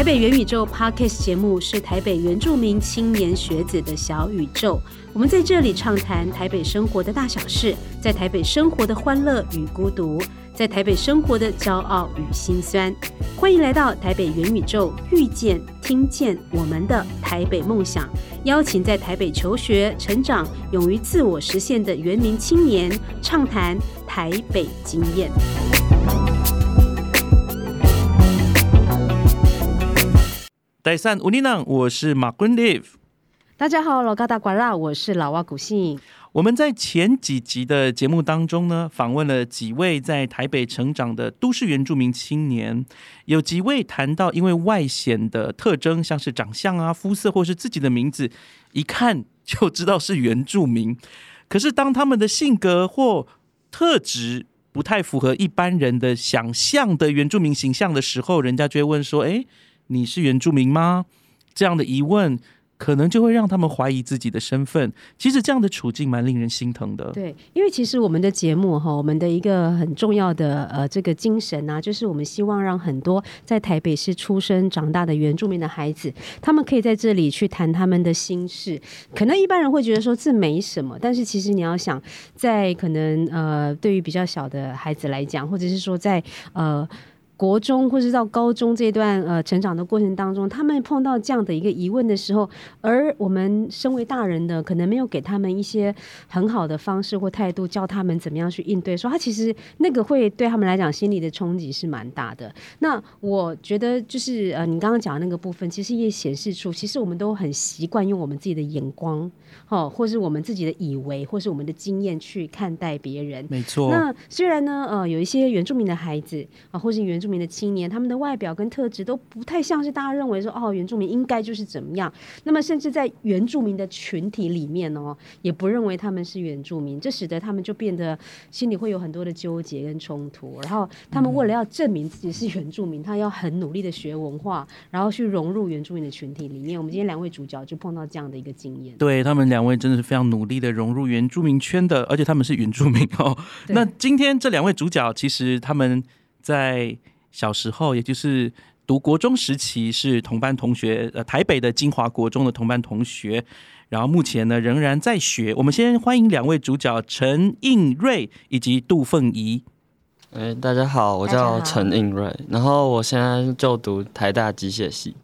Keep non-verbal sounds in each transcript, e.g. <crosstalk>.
台北元宇宙 Podcast 节目是台北原住民青年学子的小宇宙。我们在这里畅谈台北生活的大小事，在台北生活的欢乐与孤独，在台北生活的骄傲与心酸。欢迎来到台北元宇宙，遇见、听见我们的台北梦想。邀请在台北求学、成长、勇于自我实现的原民青年，畅谈台北经验。第三，乌尼朗，我是马坤 live。大家好，老高大瓜啦，我是老蛙古信。我们在前几集的节目当中呢，访问了几位在台北成长的都市原住民青年，有几位谈到因为外显的特征，像是长相啊、肤色或是自己的名字，一看就知道是原住民。可是当他们的性格或特质不太符合一般人的想象的原住民形象的时候，人家就会问说：“哎。”你是原住民吗？这样的疑问，可能就会让他们怀疑自己的身份。其实这样的处境蛮令人心疼的。对，因为其实我们的节目哈，我们的一个很重要的呃这个精神啊，就是我们希望让很多在台北市出生长大的原住民的孩子，他们可以在这里去谈他们的心事。可能一般人会觉得说这没什么，但是其实你要想，在可能呃对于比较小的孩子来讲，或者是说在呃。国中或是到高中这段呃成长的过程当中，他们碰到这样的一个疑问的时候，而我们身为大人的，可能没有给他们一些很好的方式或态度，教他们怎么样去应对。说他其实那个会对他们来讲心理的冲击是蛮大的。那我觉得就是呃，你刚刚讲的那个部分，其实也显示出，其实我们都很习惯用我们自己的眼光，哦，或是我们自己的以为，或是我们的经验去看待别人。没错。那虽然呢，呃，有一些原住民的孩子啊，或是原住民的青年，他们的外表跟特质都不太像是大家认为说哦，原住民应该就是怎么样。那么，甚至在原住民的群体里面哦，也不认为他们是原住民，这使得他们就变得心里会有很多的纠结跟冲突。然后，他们为了要证明自己是原住民，他要很努力的学文化，然后去融入原住民的群体里面。我们今天两位主角就碰到这样的一个经验。对他们两位真的是非常努力的融入原住民圈的，而且他们是原住民哦。那今天这两位主角，其实他们在。小时候，也就是读国中时期，是同班同学，呃，台北的金华国中的同班同学。然后目前呢，仍然在学。我们先欢迎两位主角陈映瑞以及杜凤仪。哎，大家好，我叫陈映瑞，然后我现在就读台大机械系。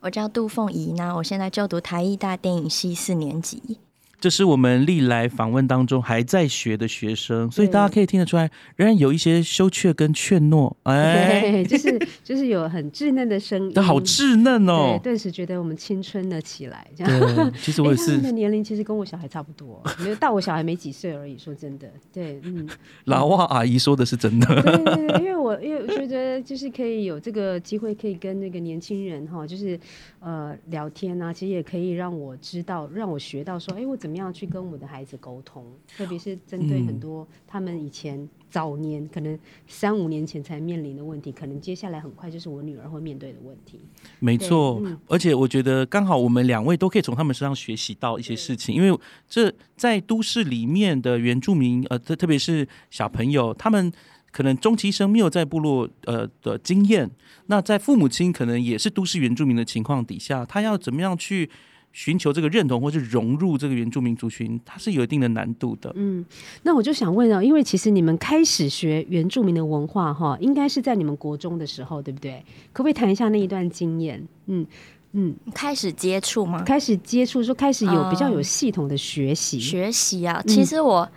我叫杜凤仪，那我现在就读台艺大电影系四年级。这是我们历来访问当中还在学的学生，所以大家可以听得出来，仍然有一些羞怯跟怯懦，哎，<laughs> 就是就是有很稚嫩的声音，好稚嫩哦，对顿时觉得我们青春了起来。这样，其实我也是，他们的年龄其实跟我小孩差不多，没有到我小孩没几岁而已。说真的，对，嗯，<laughs> 老外阿姨说的是真的，对对对，因为我因为我觉得就是可以有这个机会，可以跟那个年轻人哈，就是呃聊天啊，其实也可以让我知道，让我学到说，哎，我怎么。怎么样去跟我们的孩子沟通？特别是针对很多他们以前早年可能三五年前才面临的问题，可能接下来很快就是我女儿会面对的问题。没错，而且我觉得刚好我们两位都可以从他们身上学习到一些事情，因为这在都市里面的原住民，呃，特特别是小朋友，他们可能终其一生没有在部落呃的经验，那在父母亲可能也是都市原住民的情况底下，他要怎么样去？寻求这个认同，或是融入这个原住民族群，它是有一定的难度的。嗯，那我就想问啊，因为其实你们开始学原住民的文化，哈，应该是在你们国中的时候，对不对？可不可以谈一下那一段经验？嗯嗯，开始接触吗？开始接触，说开始有比较有系统的学习。学习啊，其实我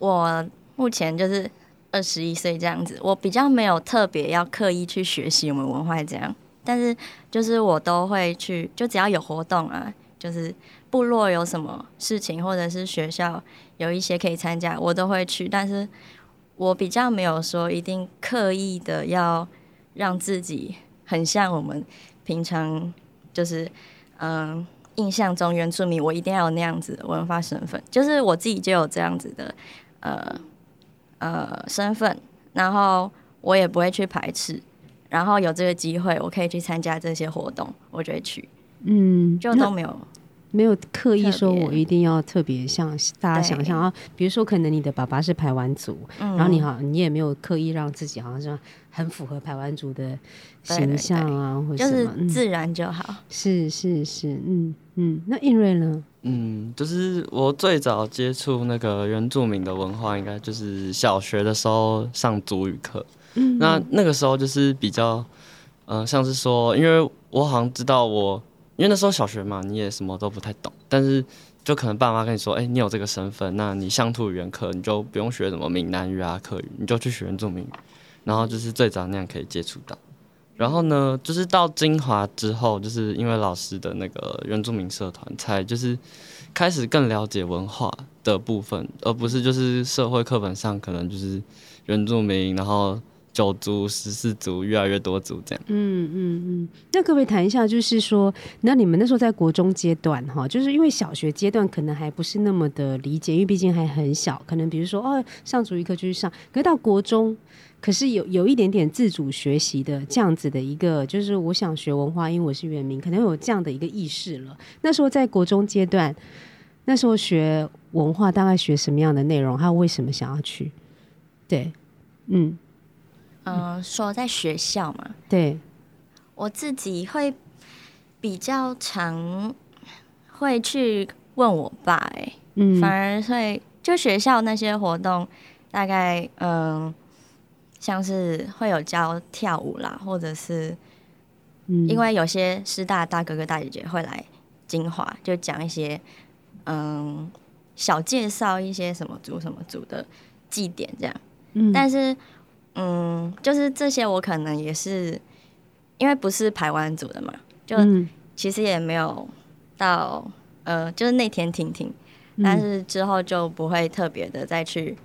我目前就是二十一岁这样子，我比较没有特别要刻意去学习我们文化这样，但是就是我都会去，就只要有活动啊。就是部落有什么事情，或者是学校有一些可以参加，我都会去。但是我比较没有说一定刻意的要让自己很像我们平常就是嗯印象中原住民，我一定要有那样子的文化身份。就是我自己就有这样子的呃呃身份，然后我也不会去排斥。然后有这个机会，我可以去参加这些活动，我就会去。嗯，就都没有没有刻意说我一定要特别像大家想象啊，比如说可能你的爸爸是排湾族，嗯然后你好，你也没有刻意让自己好像是很符合排湾族的形象啊，或者就是什么，嗯，自然就好。是是是，嗯嗯。那印瑞呢？嗯，就是我最早接触那个原住民的文化，应该就是小学的时候上族语课。嗯，那那个时候就是比较，嗯、像是说，因为我好像知道我，因为那时候小学嘛，你也什么都不太懂，但是就可能爸妈跟你说，哎、你有这个身份，那你乡土语言课你就不用学什么闽南语啊、客语，你就去学原住民语，然后就是最早那样可以接触到。然后呢，就是到金华之后，就是因为老师的那个原住民社团，才就是开始更了解文化的部分，而不是就是社会课本上可能就是原住民，然后九族、十四族越来越多族这样。嗯嗯嗯，那各位谈一下，就是说，那你们那时候在国中阶段哈，就是因为小学阶段可能还不是那么的理解，因为毕竟还很小，可能比如说哦，上主一课就去上，可是到国中，可是有有一点点自主学习的这样子的一个，就是我想学文化，因为我是原民，可能有这样的一个意识了。那时候在国中阶段，那时候学文化大概学什么样的内容，还有为什么想要去？对，嗯，嗯、说在学校嘛，对，我自己会比较常会去问我爸、哎、嗯，反而会就学校那些活动，大概嗯，像是会有教跳舞啦，或者是嗯。因为有些师大大哥哥大姐姐会来金华，就讲一些嗯小介绍一些什么组什么组的祭典这样。嗯。但是嗯，就是这些我可能也是因为不是排湾族的嘛，就嗯其实也没有到呃，就是那天听听，嗯但是之后就不会特别的再去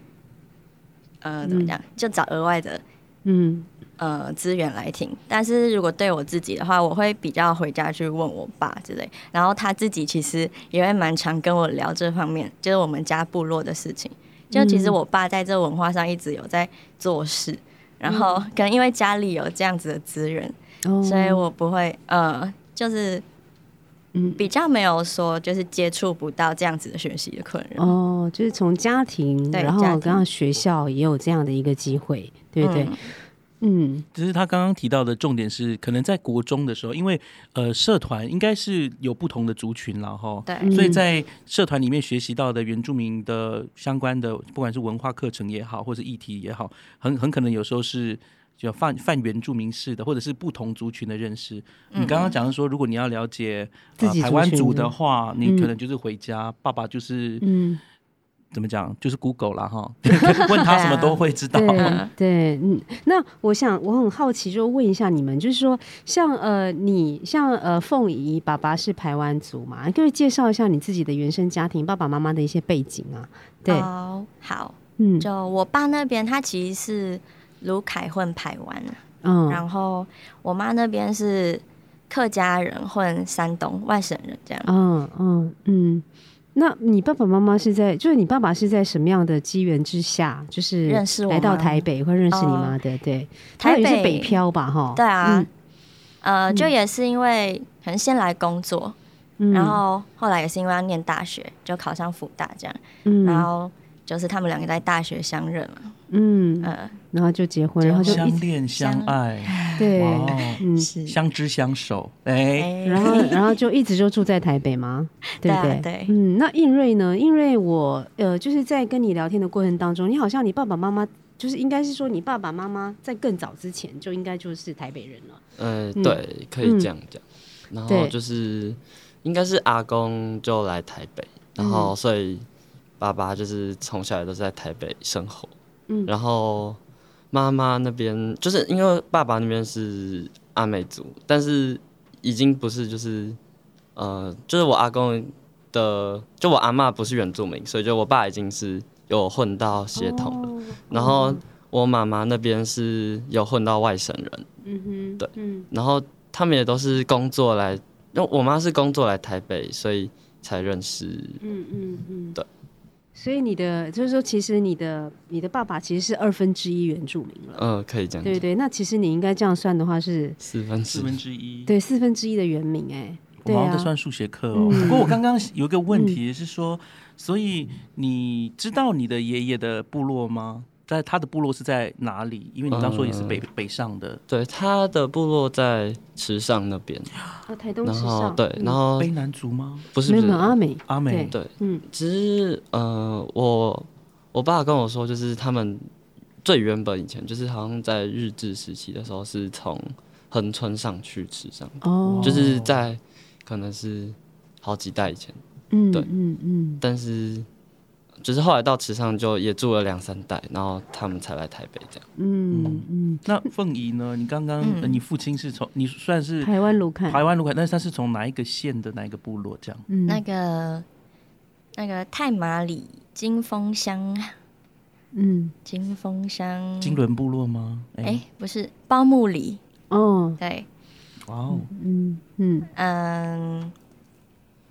呃怎么讲，就找额外的嗯呃资源来听。但是如果对我自己的话，我会比较回家去问我爸之类，然后他自己其实也会蛮常跟我聊这方面，就是我们家部落的事情。就其实我爸在这文化上一直有在做事，然后可能因为家里有这样子的资源，哦所以我不会呃，就是嗯比较没有说就是接触不到这样子的学习的困扰。哦，就是从家庭，然后对家庭刚刚学校也有这样的一个机会，对不对？嗯嗯。只是他刚刚提到的重点是，可能在国中的时候，因为呃社团应该是有不同的族群了哈，对，嗯所以在社团里面学习到的原住民的相关的，不管是文化课程也好，或者议题也好，很很可能有时候是就泛泛原住民式的，或者是不同族群的认识。你刚刚讲的说，如果你要了解自己呃、台湾族的的话，你嗯可能就是回家，爸爸就是、嗯，怎么讲，就是 Google 啦哈，<laughs> 问他什么都会知道。对 <laughs> 嗯。那我想我很好奇，就问一下你们，就是说，像呃，你像呃，凤仪爸爸是台湾族嘛，你可以介绍一下你自己的原生家庭，爸爸妈妈的一些背景啊？对，哦，好，嗯就我爸那边他其实是卢凯混台湾啊，嗯然后我妈那边是客家人混山东外省人这样。嗯嗯嗯。那你爸爸妈妈是在，就是你爸爸是在什么样的机缘之下，就是认识我来到台北，会认识你妈的？对对，台他也是北北漂吧？哈，对啊，嗯。呃，嗯。就也是因为可能先来工作，嗯。然后后来也是因为要念大学，就考上复大这样，嗯。然后就是他们两个在大学相认嘛，嗯，呃，然后就结婚，然后就相恋相爱，对是，相知相守，哎、哎然后然后就一直就住在台北吗？<laughs> 对不对？对嗯，那印瑞呢？印瑞我呃，就是在跟你聊天的过程当中，你好像你爸爸妈妈。就是应该是说，你爸爸妈妈在更早之前就应该就是台北人了。呃，嗯对，可以这样讲。然对后就是应该是阿公就来台北，然后嗯所以爸爸就是从小也都是在台北生活。嗯。然后妈妈那边就是因为爸爸那边是阿美族，但是已经不是就是呃，就是我阿公的，就我阿嬷不是原住民，所以就我爸已经是有混到血统了。哦。然后我妈妈那边是有混到外省人，嗯哼，对。嗯。然后他们也都是工作来，因为我妈是工作来台北，所以才认识。嗯嗯嗯，对。所以你的就是说，其实你的你的爸爸其实是二分之一原住民了，嗯、可以这样，对对。那其实你应该这样算的话是，四分之四分之一。对四分之一的原名哎、我们好对啊像在算数学课哦。嗯不过我刚刚有一个问题是说，所以你知道你的爷爷的部落吗？在他的部落是在哪里？因为你刚说也是北、北上的。对，他的部落在池上那边，啊，台东然时尚，后对，然后卑南族吗？不是不是。没有阿美，阿美。对对，嗯。其实呃，我我爸跟我说，就是他们最原本以前就是好像在日治时期的时候是从横村上去池上，哦，就是在可能是好几代以前，嗯对。嗯嗯。但是就是后来到池上就也住了两三代，然后他们才来台北这样。嗯嗯，那凤仪呢？你刚刚、嗯。呃你父亲是从你算是台湾卢凯，台湾卢凯，但是他是从哪一个县的哪一个部落？这样？嗯。那个那个太马里金峰乡，嗯。金峰乡，金轮部落吗？哎、不是包木里，哦。对，哇哦，嗯嗯。嗯，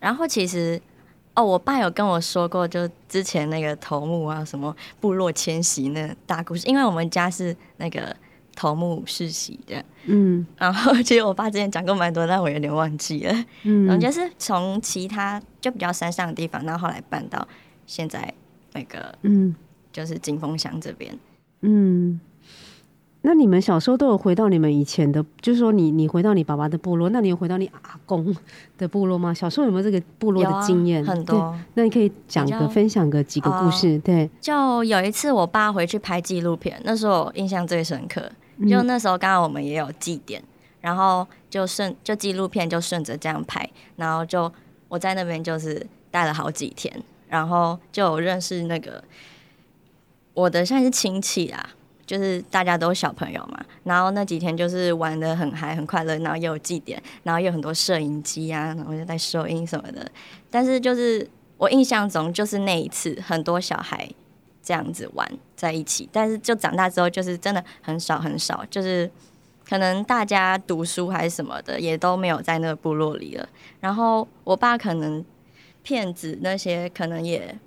然后其实哦，我爸有跟我说过，就之前那个头目啊，什么部落迁徙那大故事，因为我们家是那个头目世袭的，嗯然后其实我爸之前讲过蛮多，但我有点忘记了。嗯，然后就是从其他就比较山上的地方，然后后来搬到现在那个嗯就是金峰乡这边。嗯。那你们小时候都有回到你们以前的，就是说你你回到你爸爸的部落，那你有回到你阿公的部落吗？小时候有没有这个部落的经验？对，很多。那你可以讲个分享个几个故事，对，就有一次我爸回去拍纪录片，那时候我印象最深刻。就嗯那时候刚好我们也有祭典，然后就顺就纪录片就顺着这样拍，然后就我在那边就是待了好几天，然后就有认识那个我的算是亲戚啦，就是大家都小朋友嘛，然后那几天就是玩的很嗨很快乐，然后也有祭典，然后也有很多摄影机啊，然后就在收音什么的，但是就是我印象中就是那一次很多小孩这样子玩在一起，但是就长大之后就是真的很少很少，就是可能大家读书还是什么的也都没有在那个部落里了。然后我爸可能骗子那些可能也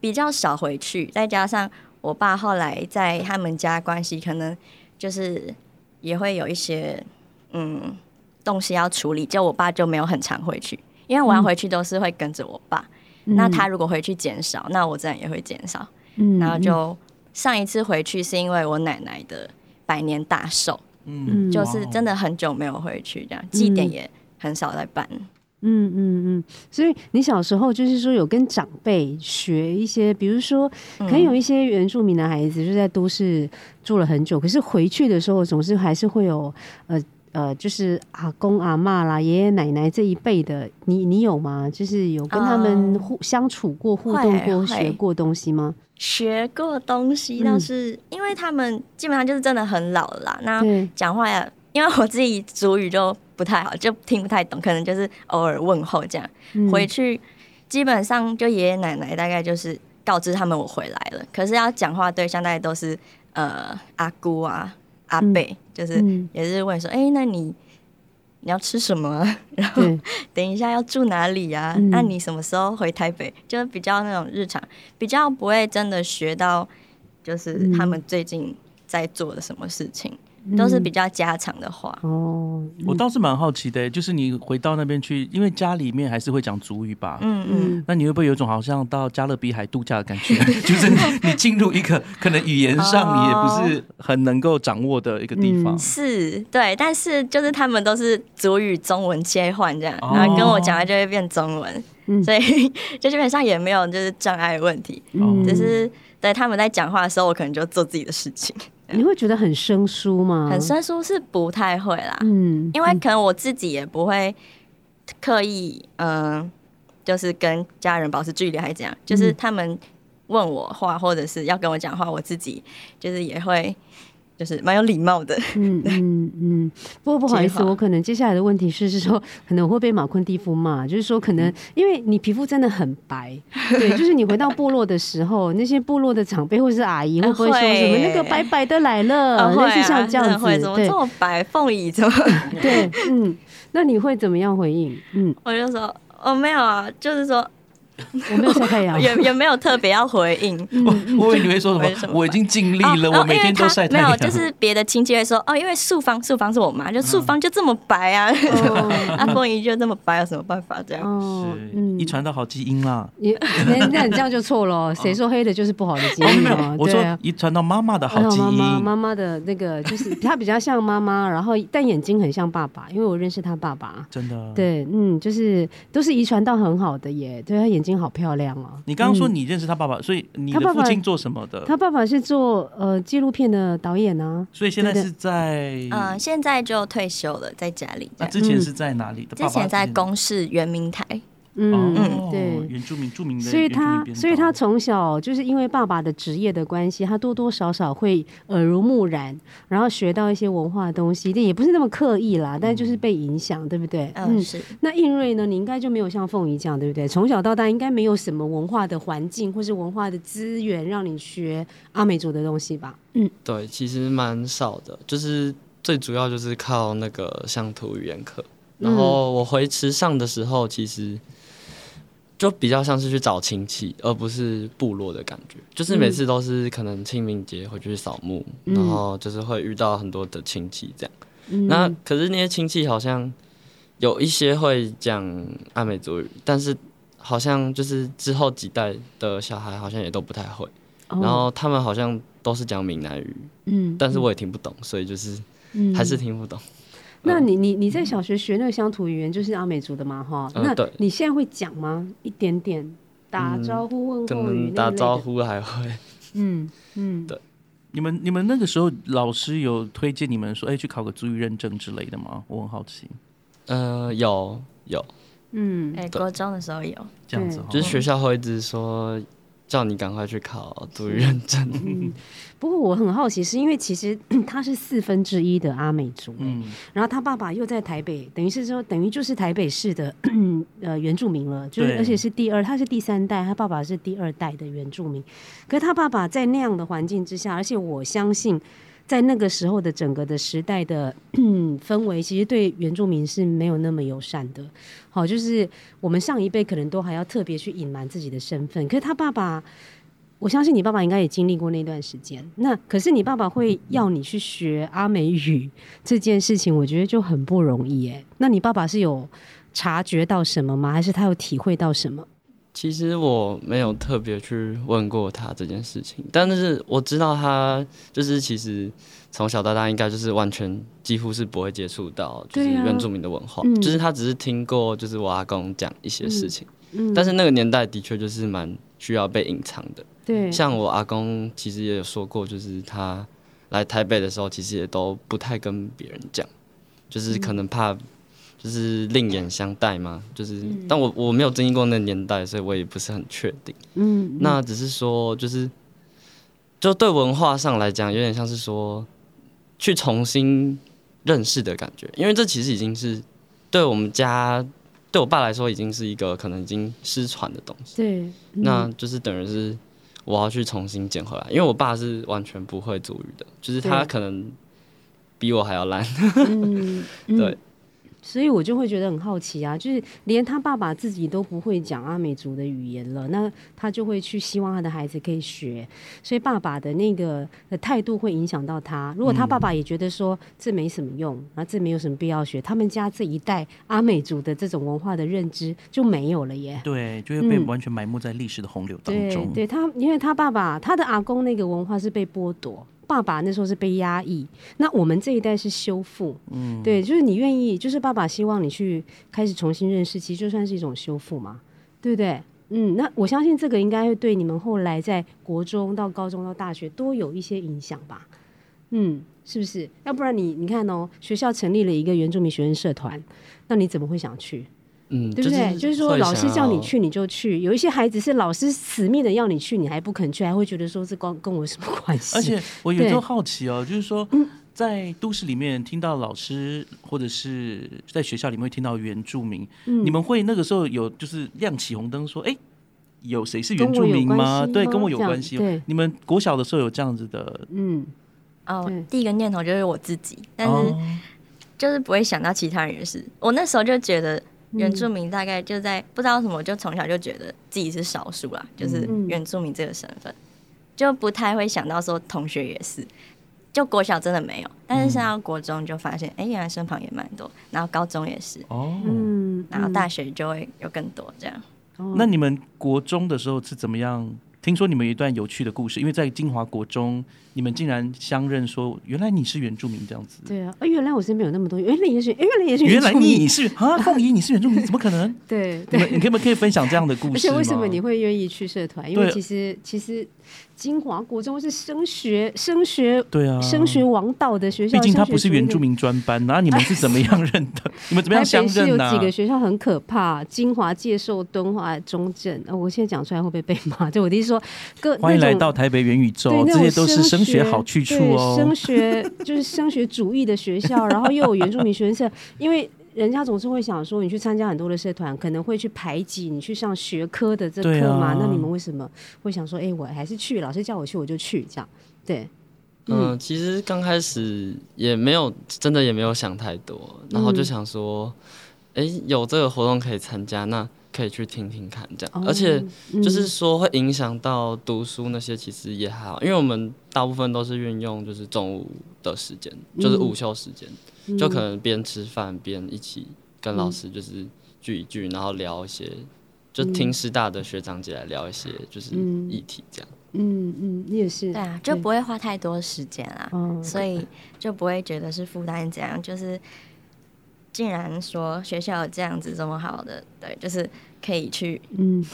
比较少回去，再加上我爸后来在他们家关系可能就是也会有一些嗯东西要处理，就我爸就没有很常回去，因为我要回去都是会跟着我爸。那他如果回去减少，那我自然也会减少。嗯，然后就上一次回去是因为我奶奶的百年大寿，嗯，就是真的很久没有回去，这样祭典也很少在办。嗯嗯嗯嗯，所以你小时候就是说有跟长辈学一些，比如说，可能有一些原住民的孩子就在都市住了很久，可是回去的时候总是还是会有呃呃，就是阿公阿嬷啦、爷爷奶奶这一辈的，你你有吗？就是有跟他们嗯互、相处过、互动过、学过东西吗？学过东西嗯倒是，因为他们基本上就是真的很老了啦。那，讲话呀，因为我自己主语就不太好，就听不太懂，可能就是偶尔问候这样。嗯回去基本上就爷爷奶奶大概就是告知他们我回来了，可是要讲话对象大概都是呃阿姑啊、阿伯，就是嗯，也是问说，哎、那你你要吃什么啊？<laughs> 然后，等一下要住哪里啊？嗯那你什么时候回台北？就是比较那种日常，比较不会真的学到，就是嗯他们最近在做的什么事情，都是比较家常的话。哦，我倒是蛮好奇的，就是你回到那边去，因为家里面还是会讲族语吧？嗯嗯，那你会不会有一种好像到加勒比海度假的感觉？<laughs> 就是你你进入一个可能语言上你也不是很能够掌握的一个地方嗯。是对，但是就是他们都是主语中文切换这样，哦然后跟我讲话就会变中文，嗯所以就基本上也没有就是障碍问题，嗯只是对他们在讲话的时候，我可能就做自己的事情。你会觉得很生疏吗？很，生疏是不太会啦，嗯，因为可能我自己也不会刻意，嗯、就是跟家人保持距离，还是怎样，就是他们问我话或者是要跟我讲话，我自己就是也会，就是蛮有礼貌的。嗯嗯嗯，不过不好意思，我可能接下来的问题是是说，可能会被马昆蒂夫骂，就是说可能因为你皮肤真的很白，对，<laughs> 就是你回到部落的时候，那些部落的长辈或是阿姨会不会说什么那个白白的来了，啊会类似啊，像这样子怎，么对这么白？凤仪怎么？<laughs> 对，嗯，那你会怎么样回应？嗯我就说哦没有啊，就是说我没有晒太阳，也也没有特别要回应。我我以为你会说什么？我已经尽力了，哦我每天都晒太阳。没有，就是别的亲戚会说哦，因为素芳素芳是我妈，就素芳就这么白啊，哦阿 <laughs> 凤姨就这么白，有什么办法这样？哦，是遗传到好基因啦。也那那你这样就错了，<laughs> 谁说黑的就是不好的基因没有哦？，我说。遗传到妈妈的好基妈妈因。妈妈的那个就是她比较像妈妈，然后但眼睛很像爸爸，因为我认识他爸爸。真的。对，嗯，就是都是遗传到很好的耶。对他眼睛好漂亮哦。你刚刚说嗯你认识他爸爸，所以你的父亲做什么的？他爸爸是做呃纪录片的导演啊。所以现在是在嗯，现在就退休了，在家里。那之前是在哪里的？之前在公公视圆明台，嗯，嗯，对。原住民著名的所以他，所以他从小就是因为爸爸的职业的关系，他多多少少会耳濡目染，然后学到一些文化的东西，但也不是那么刻意啦，但就是被影响，对不对？嗯，是那应瑞呢？你应该就没有像凤仪这样，对不对？从小到大应该没有什么文化的环境或是文化的资源让你学阿美族的东西吧？嗯，对，其实蛮少的，就是最主要就是靠那个乡土语言课。然后我回池上的时候，其实就比较像是去找亲戚，而不是部落的感觉。就是每次都是可能清明节回去扫墓，嗯然后就是会遇到很多的亲戚这样。嗯那可是那些亲戚好像有一些会讲阿美族语，但是好像就是之后几代的小孩好像也都不太会。哦然后他们好像都是讲闽南语，嗯但是我也听不懂，所以就是嗯还是听不懂。那你你你在小学学那个乡土语言就是阿美族的嘛？哈，那你现在会讲吗？一点点打招呼、问可候语打那类的招呼还会，嗯嗯，对。你们你们那个时候老师有推荐你们说，哎，去考个族语认证之类的吗？我很好奇，呃，有有，嗯，哎，高中的时候有，这样子，就是学校会一直说叫你赶快去考读语认证。嗯，不过我很好奇，是因为其实 <clears throat> 他是四分之一的阿美族，嗯，然后他爸爸又在台北，等于是说等于就是台北市的 <clears throat> 呃原住民了，就是而且是第二，他是第三代，他爸爸是第二代的原住民。可是他爸爸在那样的环境之下，而且我相信。在那个时候的整个的时代的 <clears throat> 氛围，其实对原住民是没有那么友善的。好，就是我们上一辈可能都还要特别去隐瞒自己的身份，可是他爸爸我相信你爸爸应该也经历过那段时间。那可是你爸爸会要你去学阿美语 <laughs> 这件事情，我觉得就很不容易哎。那你爸爸是有察觉到什么吗？还是他有体会到什么？其实我没有特别去问过他这件事情，但是我知道他就是其实从小到大应该就是完全几乎是不会接触到就是原住民的文化，嗯。就是他只是听过就是我阿公讲一些事情，嗯，但是那个年代的确就是蛮需要被隐藏的。对，像我阿公其实也有说过，就是他来台北的时候，其实也都不太跟别人讲，就是可能怕就是另眼相待嘛，就是，但我我没有经历过那个年代，所以我也不是很确定。嗯，那只是说，就是就对文化上来讲，有点像是说去重新认识的感觉，因为这其实已经是对我们家对我爸来说，已经是一个可能已经失传的东西。对，嗯那就是等于是我要去重新捡回来，因为我爸是完全不会族语的，就是他可能比我还要烂。对，所以我就会觉得很好奇啊，就是连他爸爸自己都不会讲阿美族的语言了，那他就会去希望他的孩子可以学，所以爸爸的那个的态度会影响到他。如果他爸爸也觉得说这没什么用，然后这没有什么必要学，他们家这一代阿美族的这种文化的认知就没有了耶。对，就会被嗯完全埋没在历史的洪流当对中。对，他因为他爸爸他的阿公那个文化是被剥夺，爸爸那时候是被压抑，那我们这一代是修复，嗯，对，就是你愿意，就是爸爸希望你去开始重新认识，其实就算是一种修复嘛，对不对？嗯，那我相信这个应该会对你们后来在国中到高中到大学都有一些影响吧，嗯，是不是？要不然你你看哦，学校成立了一个原住民学生社团，那你怎么会想去？嗯，对不对？就是说，老师叫你去你就去。有一些孩子是老师死命的要你去，你还不肯去，还会觉得说这关跟我有什么关系？而且我有时候好奇哦，就是说，嗯在都市里面听到老师或者是在学校里面会听到原住民，嗯你们会那个时候有就是亮起红灯说，哎，有谁是原住民关系对，跟我有关系哦。对，你们国小的时候有这样子的，嗯，哦对，第一个念头就是我自己，但是哦就是不会想到其他人的事。我那时候就觉得，原住民大概就在不知道什么，就从小就觉得自己是少数啦，就是嗯原住民这个身份，就不太会想到说同学也是。就国小真的没有，但是上到国中就发现，哎、原来身旁也蛮多，然后高中也是，哦，嗯，然后大学就会有更多这样。哦那你们国中的时候是怎么样？听说你们有一段有趣的故事，因为在金华国中，你们竟然相认说，原来你是原住民这样子。对啊，呃原来我身边有那么多，原来也是，原来也是原来你是啊，凤仪你是原住民，怎么可能？对你对。<laughs> 们你可不可以分享这样的故事而？且 <laughs> 为什么你会愿意去社团？因为其实其实金华国中是升学升学对啊，升学王道的学校，毕竟他不是原住民专班，那你们是怎么样认的？<laughs> 你们怎么样相台北市有、几个学校很可怕，金华、介寿、敦化、中正。呃，我现在讲出来会不会被骂？就我的意思说，各欢迎来到台北元宇宙这些都是升学好去处哦。升学就是升学主义的学校，<laughs> 然后又有原住民学生社，因为。人家总是会想说，你去参加很多的社团，可能会去排挤你去上学科的这对课嘛？啊那你们为什么会想说，哎、我还是去，老师叫我去我就去，这样？对，嗯，其实刚开始也没有，真的也没有想太多，然后就嗯想说，哎、有这个活动可以参加，那可以去听听看这样。哦而且嗯就是说会影响到读书那些，其实也还好，因为我们大部分都是运用就是中午的时间，就是午休时间，嗯就可能边吃饭边一起跟老师就是聚一聚，然后聊一些。就听师大的学长姐来聊一些就是嗯议题这样，嗯嗯，你也是对啊，就不会花太多时间啦，哦所以就不会觉得是负担。怎样？就是竟然说学校有这样子这么好的，对，就是可以去嗯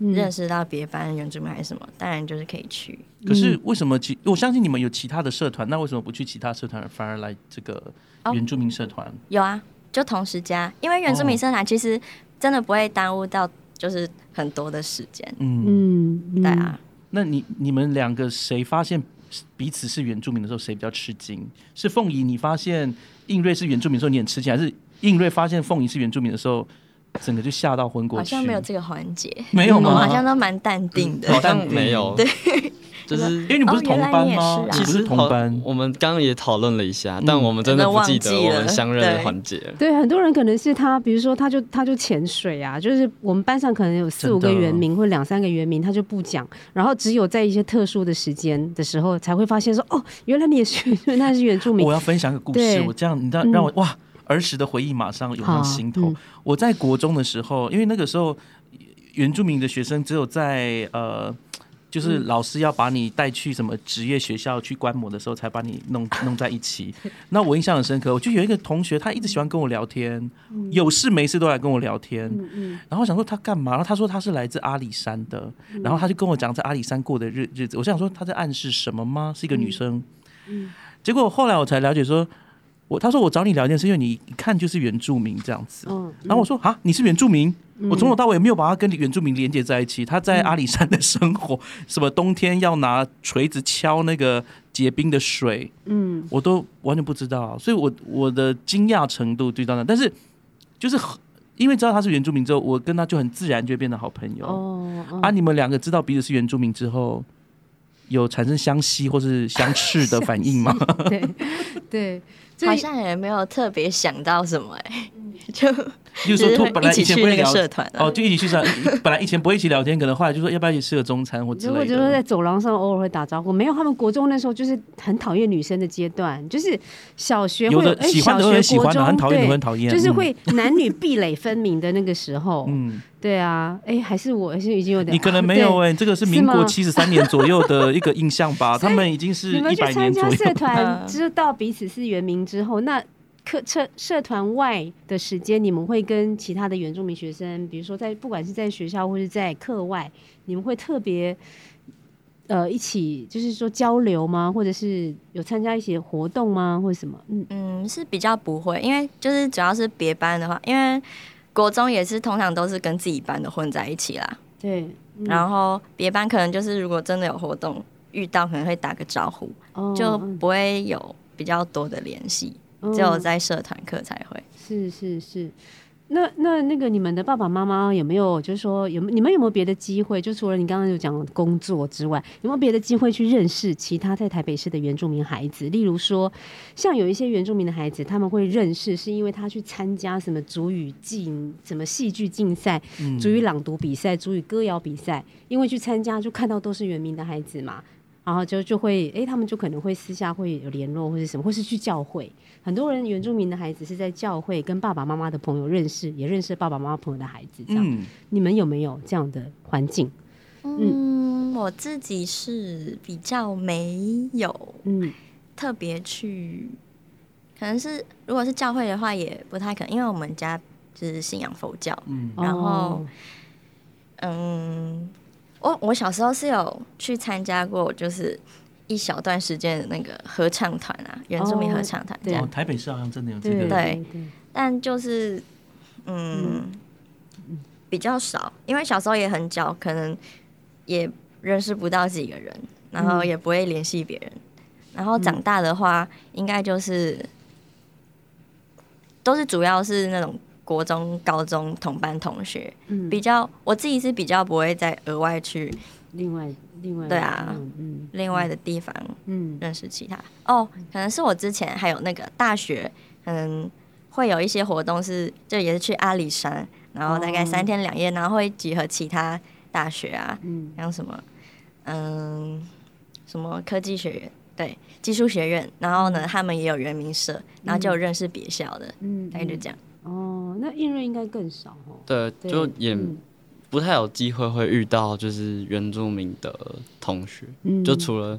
嗯认识到别班原住民还是什么，当然就是可以去。可是为什么其我相信你们有其他的社团，那为什么不去其他社团，反而来这个哦原住民社团？有啊，就同时加，因为原住民社团其实真的不会耽误到就是很多的时间。嗯，嗯，嗯对啊，那你你们两个谁发现彼此是原住民的时候，谁比较吃惊？是凤仪你发现应瑞是原住民的时候，你很吃惊，还是应瑞发现凤仪是原住民的时候，整个就吓到昏过去？好像没有这个环节，没有吗？我 <laughs> 好像都蛮淡定的。好像没有，对就是因为你不是同班吗？你也是啊不是同班，我们刚刚也讨论了一下，嗯但我们真的不记得我们相认的环节。对，很多人可能是他，比如说他就他就潜水啊，就是我们班上可能有四五个原名或两三个原名，他就不讲，然后只有在一些特殊的时间的时候才会发现说，哦，原来你也是，<laughs> 原来是原住民我。要分享个故事，我这样你知道让我、哇，儿时的回忆马上涌上心头。嗯我在国中的时候，因为那个时候原住民的学生只有在呃。就是老师要把你带去什么职业学校去观摩的时候，才把你弄 <laughs> 弄在一起。那我印象很深刻，我就有一个同学，他一直喜欢跟我聊天，有事没事都来跟我聊天。嗯嗯然后想说他干嘛？然后他说他是来自阿里山的，嗯然后他就跟我讲在阿里山过的日日子。我想说他在暗示什么吗？是一个女生。嗯结果后来我才了解说，我他说我找你聊天是因为你一看就是原住民这样子。嗯，然后我说啊，你是原住民？嗯我从头到尾没有把他跟原住民连接在一起。他在阿里山的生活，什么冬天要拿锤子敲那个结冰的水，嗯我都完全不知道。所以我我的惊讶程度对到那，但是就是因为知道他是原住民之后，我跟他就很自然就会变得好朋友。哦哦啊，你们两个知道彼此是原住民之后，有产生相吸或是相斥的反应吗？对 <laughs> <laughs> 对，这好像也没有特别想到什么哎、就就是说，本来以一起去那个前不会聊社团啊哦，就一起去上，<laughs> 本来以前不会一起聊天，可能后来就说要不要一起吃个中餐或之类如果就是在。走廊上偶尔会打招呼，没有他们国中那时候就是很讨厌女生的阶段，就是小学会有的哎喜欢的小学会很喜欢的，国中很讨厌的很讨厌，嗯就是会男女壁垒分明的那个时候。嗯，对啊，哎，还是我还是已经有点，你可能没有对哎，这个是是民国七十三年左右的一个印象吧，<laughs> 他们已经是你们一百去参加年左右。社团，嗯知道彼此是原名之后，那课社社团外的时间，你们会跟其他的原住民学生，比如说在不管是在学校或是在课外，你们会特别呃一起就是说交流吗？或者是有参加一些活动吗？或者什么？嗯嗯是比较不会，因为就是主要是别班的话，因为国中也是通常都是跟自己班的混在一起啦，对，嗯。然后别班可能就是如果真的有活动遇到，可能会打个招呼，哦就嗯不会有比较多的联系，嗯。只有在社团课才会。是是是，那那那个你们的爸爸妈妈有没有，就是说有你们有没有别的机会？就除了你刚刚有讲工作之外，有没有别的机会去认识其他在台北市的原住民孩子？例如说，像有一些原住民的孩子，他们会认识，是因为他去参加什么主语竞、什么戏剧竞赛、嗯主语朗读比赛、主语歌谣比赛，因为去参加就看到都是原民的孩子嘛。然后就就会，诶，他们就可能会私下会有联络或者什么，或是去教会。很多人原住民的孩子是在教会跟爸爸妈妈的朋友认识，也认识爸爸妈妈朋友的孩子。这样，嗯，你们有没有这样的环境？嗯，我自己是比较没有嗯特别去，可能是如果是教会的话，也不太可能，因为我们家就是信仰佛教。嗯然后哦嗯，我我小时候是有去参加过，就是一小段时间的那个合唱团啊，原住民合唱团这对样。哦，台北市好像真的有这个，对对，但就是嗯比较少，因为小时候也很小，可能也认识不到几个人，然后嗯也不会联系别人。然后长大的话，应该就是都是主要是那种国中、高中同班同学，嗯，比较我自己是比较不会再额外去另外另外对啊嗯另外的地方嗯。认识其他。哦，可能是我之前还有那个大学，嗯，会有一些活动是，就也是去阿里山，然后大概哦。三天两夜，然后会集合其他大学啊，嗯。像什么，嗯，什么科技学院，对，技术学院，然后呢，他们也有人民社，然后就有认识别校的，嗯，大概就这样。哦，那印瑞应该更少哦。对，对就也嗯。不太有机会会遇到就是原住民的同学，嗯。就除了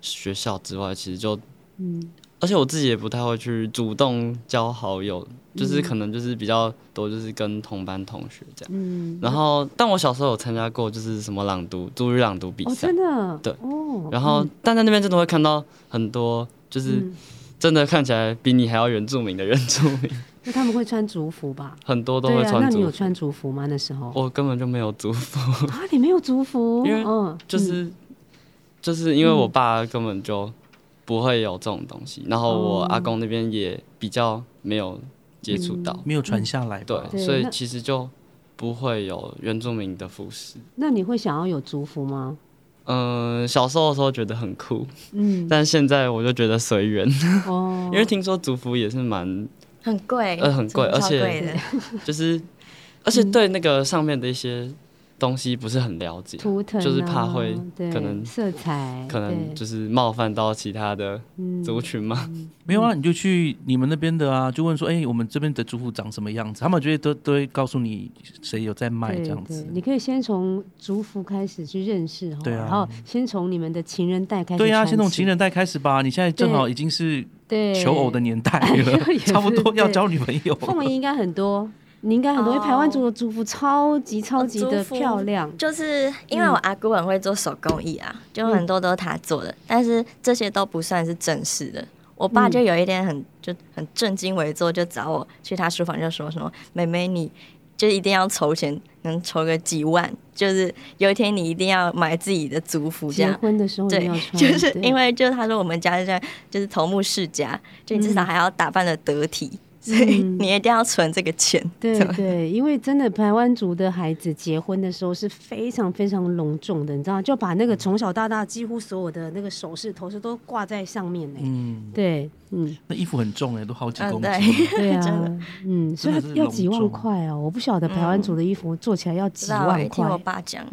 学校之外，其实就嗯。而且我自己也不太会去主动交好友，就是嗯可能就是比较多就是跟同班同学这样。嗯，然后，但我小时候有参加过就是什么朗读、主语朗读比哦，赛真，的？对。哦，然后嗯。但在那边真的会看到很多就是嗯真的看起来比你还要原住民的原住民，那他们会穿族服吧？很多都对啊，那会穿族服。你有穿族服吗？那时候我根本就没有族服，啊，你没有族服，因为嗯，就是就是因为我爸根本就不会有这种东西，然后我哦阿公那边也比较没有接触到，没有传下来，对，所以其实就不会有原住民的服饰。那你会想要有族服吗？嗯、小时候的时候觉得很酷，嗯，但现在我就觉得随缘，哦，<laughs> 因为听说族服也是蛮，很贵，呃很贵而且 <laughs> 就是，而且对那个上面的一些东西不是很了解，图腾啊就是怕会可能色彩，可能就是冒犯到其他的嗯族群嘛。没有啊，你就去你们那边的啊，就问说，哎、我们这边的族服长什么样子？他们觉得都都会告诉你谁有在卖对这样子对。你可以先从族服开始去认识哈，对啊然后先从你们的情人带开始，对呀、先从情，人带开始吧。你现在正好已经是对，求偶的年代了，<laughs> 差不多要交女朋友凤仪应该很多，你应该很多，因为台湾族的族服超级超级的漂亮，就是因为我阿姑很会做手工艺啊，就很多都是她做的，但是这些都不算是正式的。我爸就有一天很就很正襟危坐，就找我去他书房，就说什么：“妹妹，你就一定要筹钱，能筹个几万，就是有一天你一定要买自己的族服结。”婚的时候对就是因为就是他说我们家是这样，就是头目世家，就你至少还要打扮的得体，所以嗯你一定要存这个钱。对对，因为真的台湾族的孩子结婚的时候是非常非常隆重的，你知道，就把那个从小到大几乎所有的那个首饰、头饰都挂在上面呢。嗯，对，嗯，那衣服很重哎、都好几嗯公斤。对对啊，<laughs> 嗯，所以要几万块哦，我不晓得台湾族的衣服做起来要知几万道欸听我。爸讲，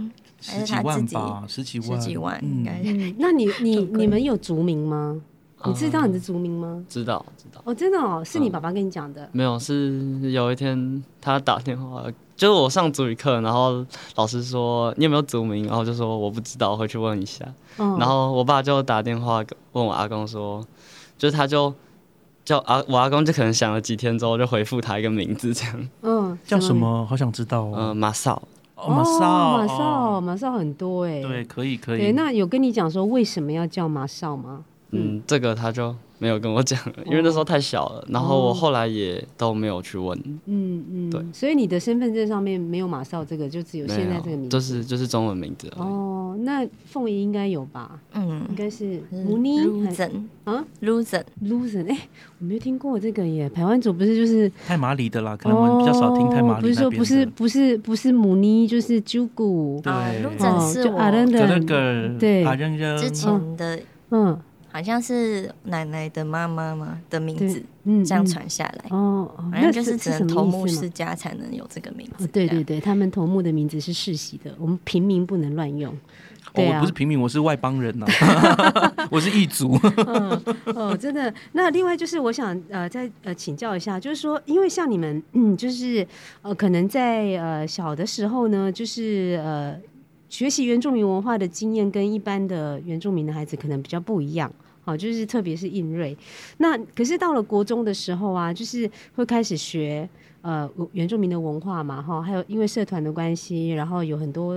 十几万吧，十几万，十几万应该。嗯，那你你 <laughs> 你们有族名吗？你知道你的族名吗？知道知道，哦，真的哦，是你嗯爸爸跟你讲的。没有是有一天他打电话，就是我上族语课，然后老师说你有没有族名，然后就说我不知道，回去问一下。嗯，然后我爸就打电话问我阿公说，就是他就叫阿我阿公就可能想了几天之后就回复他一个名字这样，嗯，叫什名？么？好想知道哦。嗯、马少，哦，马少，马少，哦马少很多哎。对，可以可以。对，那有跟你讲说为什么要叫马少吗？嗯，这个他就没有跟我讲，因为那时候太小了。然后我后来也都没有去问，嗯嗯，对所以你的身份证上面没有马少这个，就只有没现在这个，名字。就是就是中文名字。哦，那凤仪应该有吧？嗯应，该是母妮还 Luzen 啊 Luzen，Luzen，哎、我没有听过这个耶。台湾组不是就是太马里的啦，可能我们比较少听太马哦，不里那边是说不是。不是不是母妮，就是啾古。对啊哦，Luzen 是我对阿扔扔，之前的嗯好像是奶奶的妈妈嘛的名字，嗯，这样嗯传下来，哦，那像就是只能头目世家才能有这个名字哦。对对对，他们头目的名字是世袭的，我们平民不能乱用。哦对啊我不是平民，我是外邦人呐，<laughs> 我是异族。嗯，哦，真的。那另外就是，我想呃，再呃请教一下，就是说，因为像你们，嗯，就是呃，可能在呃小的时候呢，就是呃学习原住民文化的经验跟一般的原住民的孩子可能比较不一样。好，就是特别是印瑞，那可是到了国中的时候啊，就是会开始学呃原住民的文化嘛，哈，还有因为社团的关系，然后有很多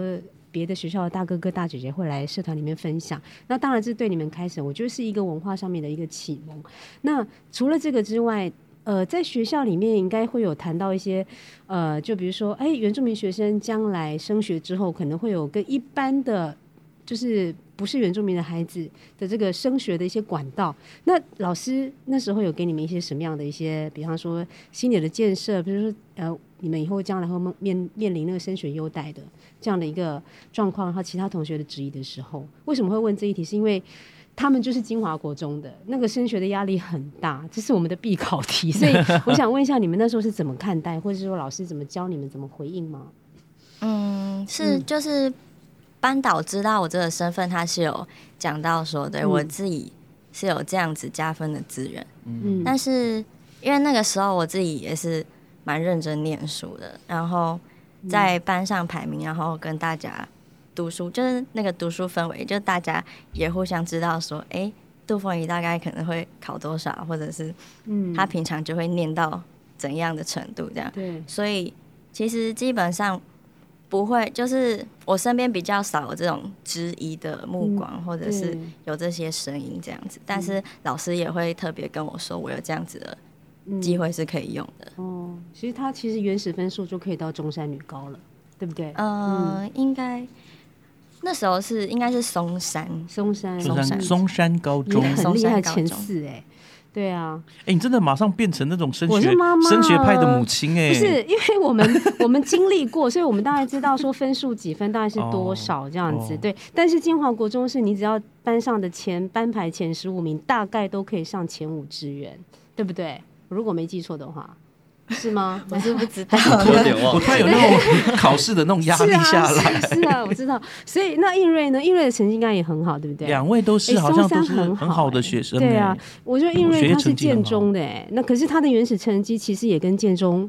别的学校的大哥哥大姐姐会来社团里面分享。那当然，这对你们开始，我觉得是一个文化上面的一个启蒙。那除了这个之外，呃，在学校里面应该会有谈到一些，呃，就比如说，哎，原住民学生将来升学之后，可能会有跟一般的，就是不是原住民的孩子的这个升学的一些管道。那老师那时候有给你们一些什么样的一些，比方说心理的建设，比如说，呃，你们以后将来会面面临那个升学优待的这样的一个状况，然后其他同学的质疑的时候，为什么会问这一题？是因为他们就是金华国中的那个升学的压力很大，这是我们的必考题，所以 <laughs> 我想问一下，你们那时候是怎么看待，或者是说老师怎么教你们怎么回应吗？嗯，是就是班导知道我这个身份，他是有讲到说，对、嗯。我自己是有这样子加分的资源，嗯，但是因为那个时候我自己也是蛮认真念书的，然后在班上排名，然后跟大家读书，就是那个读书氛围，就大家也互相知道说，哎、杜凤仪大概可能会考多少，或者是嗯。他平常就会念到怎样的程度这样。对，所以其实基本上不会，就是我身边比较少有这种质疑的目光，或者是有这些声音这样子。但是老师也会特别跟我说，我有这样子的嗯。机会是可以用的。哦，其实他其实原始分数就可以到中山女高了，对不对？嗯、应该那时候是应该是松山，松山，松松山山松山高中，很厉害，前松山高中。四哎，对啊，哎，你真的马上变成那种升学我是妈妈升学派的母亲哎，不是因为我们 <laughs> 我们经历过，所以我们大概知道说分数几分大概是多少这样子，哦对。但是金华国中是你只要班上的前班排前十五名，大概都可以上前五志愿，对不对？如果没记错的话，是吗？<laughs> 我是不知道。我有点忘我突。<laughs> 然有那种考试的那种压力下是来。啊，是是啊，我知道。所以那应瑞呢？应瑞的成绩应该也很好，对不对？两位都是好像都是很好的学生，对啊哎，我觉得应瑞他是建中的哎，那可是他的原始成绩其实也跟建中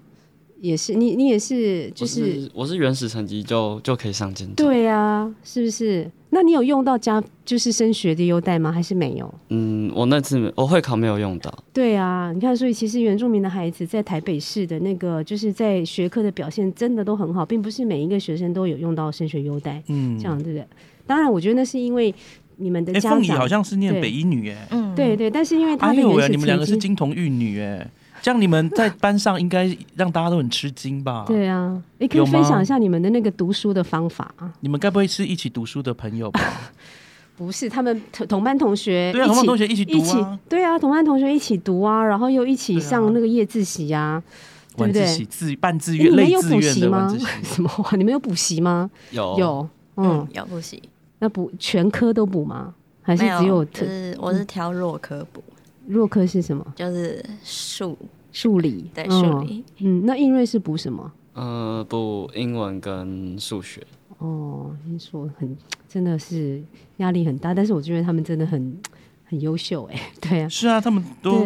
也是，你你也是就我是是我是原始成绩就就可以上建中。对啊，是不是？那你有用到加就是升学的优待吗？还是没有？嗯，我那次我会考没有用到。对啊，你看，所以其实原住民的孩子在台北市的那个就是在学科的表现真的都很好，并不是每一个学生都有用到升学优待，嗯这样对不对？当然，我觉得那是因为你们的哎，家长好像是念北一女哎，嗯，对对，但是因为他的哎你们两个是金童玉女哎，这样你们在班上应该让大家都很吃惊吧？对啊，你可以分享一下你们的那个读书的方法啊。你们该不会是一起读书的朋友吧？<laughs> 不是，他们同同班同学对啊，一起同班同学一起一起读啊，对啊，同班同学一起读啊，然后又一起上那个夜自习啊，对不对？晚自习自办自诶愿类你们有补自愿的晚习吗。？<laughs> 什么？<laughs> 你们有补习吗？有有，嗯嗯，，有补习，那补全科都补吗？还是只有就是我是挑弱科补，弱科是什么？就是数数理，对嗯数理，嗯，那英瑞是补什么？呃，补英文跟数学。哦，听说很真的是压力很大，但是我觉得他们真的很很优秀哎，<laughs> 对啊，是啊，他们都，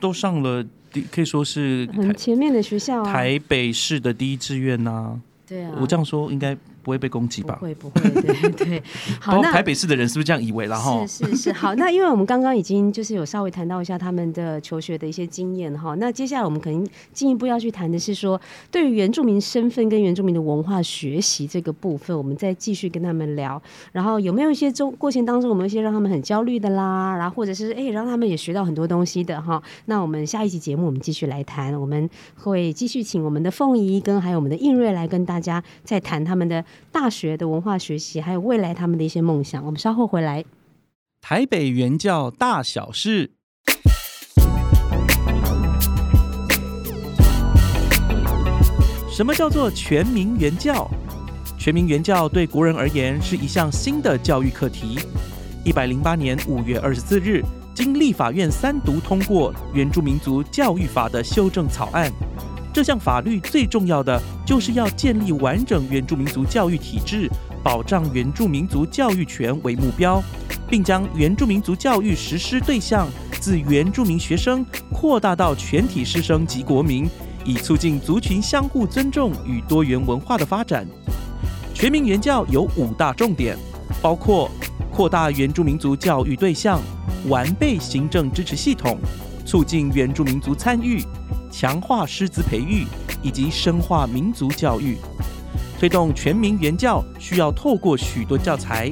都上了第，可以说是台很前面的学校啊，台北市的第一志愿呐。对啊，我这样说应该不会被攻击吧？不会不会，对对。<laughs> 好，那台北市的人是不是这样以为了哈？是是是。好，那因为我们刚刚已经就是有稍微谈到一下他们的求学的一些经验哈。那接下来我们可能进一步要去谈的是说，对于原住民身份跟原住民的文化学习这个部分，我们再继续跟他们聊。然后有没有一些中过程当中，有没有一些让他们很焦虑的啦？然后或者是哎，让他们也学到很多东西的哈？那我们下一集节目我们继续来谈，我们会继续请我们的凤仪跟还有我们的应瑞来跟大家再谈他们的大学的文化学习，还有未来他们的一些梦想。我们稍后回来。台北原教大小事。什么叫做全民原教？全民原教对国人而言是一项新的教育课题。一百零八年五月二十四日，经立法院三读通过《原住民族教育法》的修正草案。这项法律最重要的就是要建立完整原住民族教育体制，保障原住民族教育权为目标，并将原住民族教育实施对象自原住民学生扩大到全体师生及国民，以促进族群相互尊重与多元文化的发展。全民原教有五大重点，包括扩大原住民族教育对象，完备行政支持系统，促进原住民族参与。强化师资培育以及深化民族教育，推动全民原教需要透过许多教材。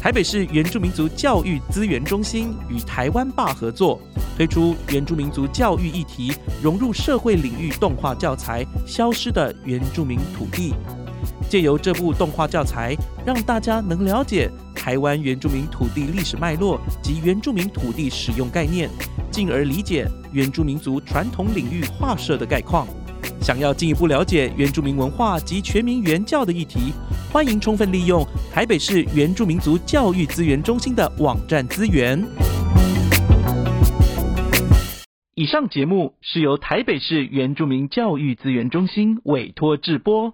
台北市原住民族教育资源中心与台湾霸合作，推出原住民族教育议题融入社会领域动画教材《消失的原住民土地》。借由这部动画教材，让大家能了解台湾原住民土地历史脉络及原住民土地使用概念。进而理解原住民族传统领域画设的概况。想要进一步了解原住民文化及全民原教的议题，欢迎充分利用台北市原住民族教育资源中心的网站资源。以上节目是由台北市原住民教育资源中心委托制播。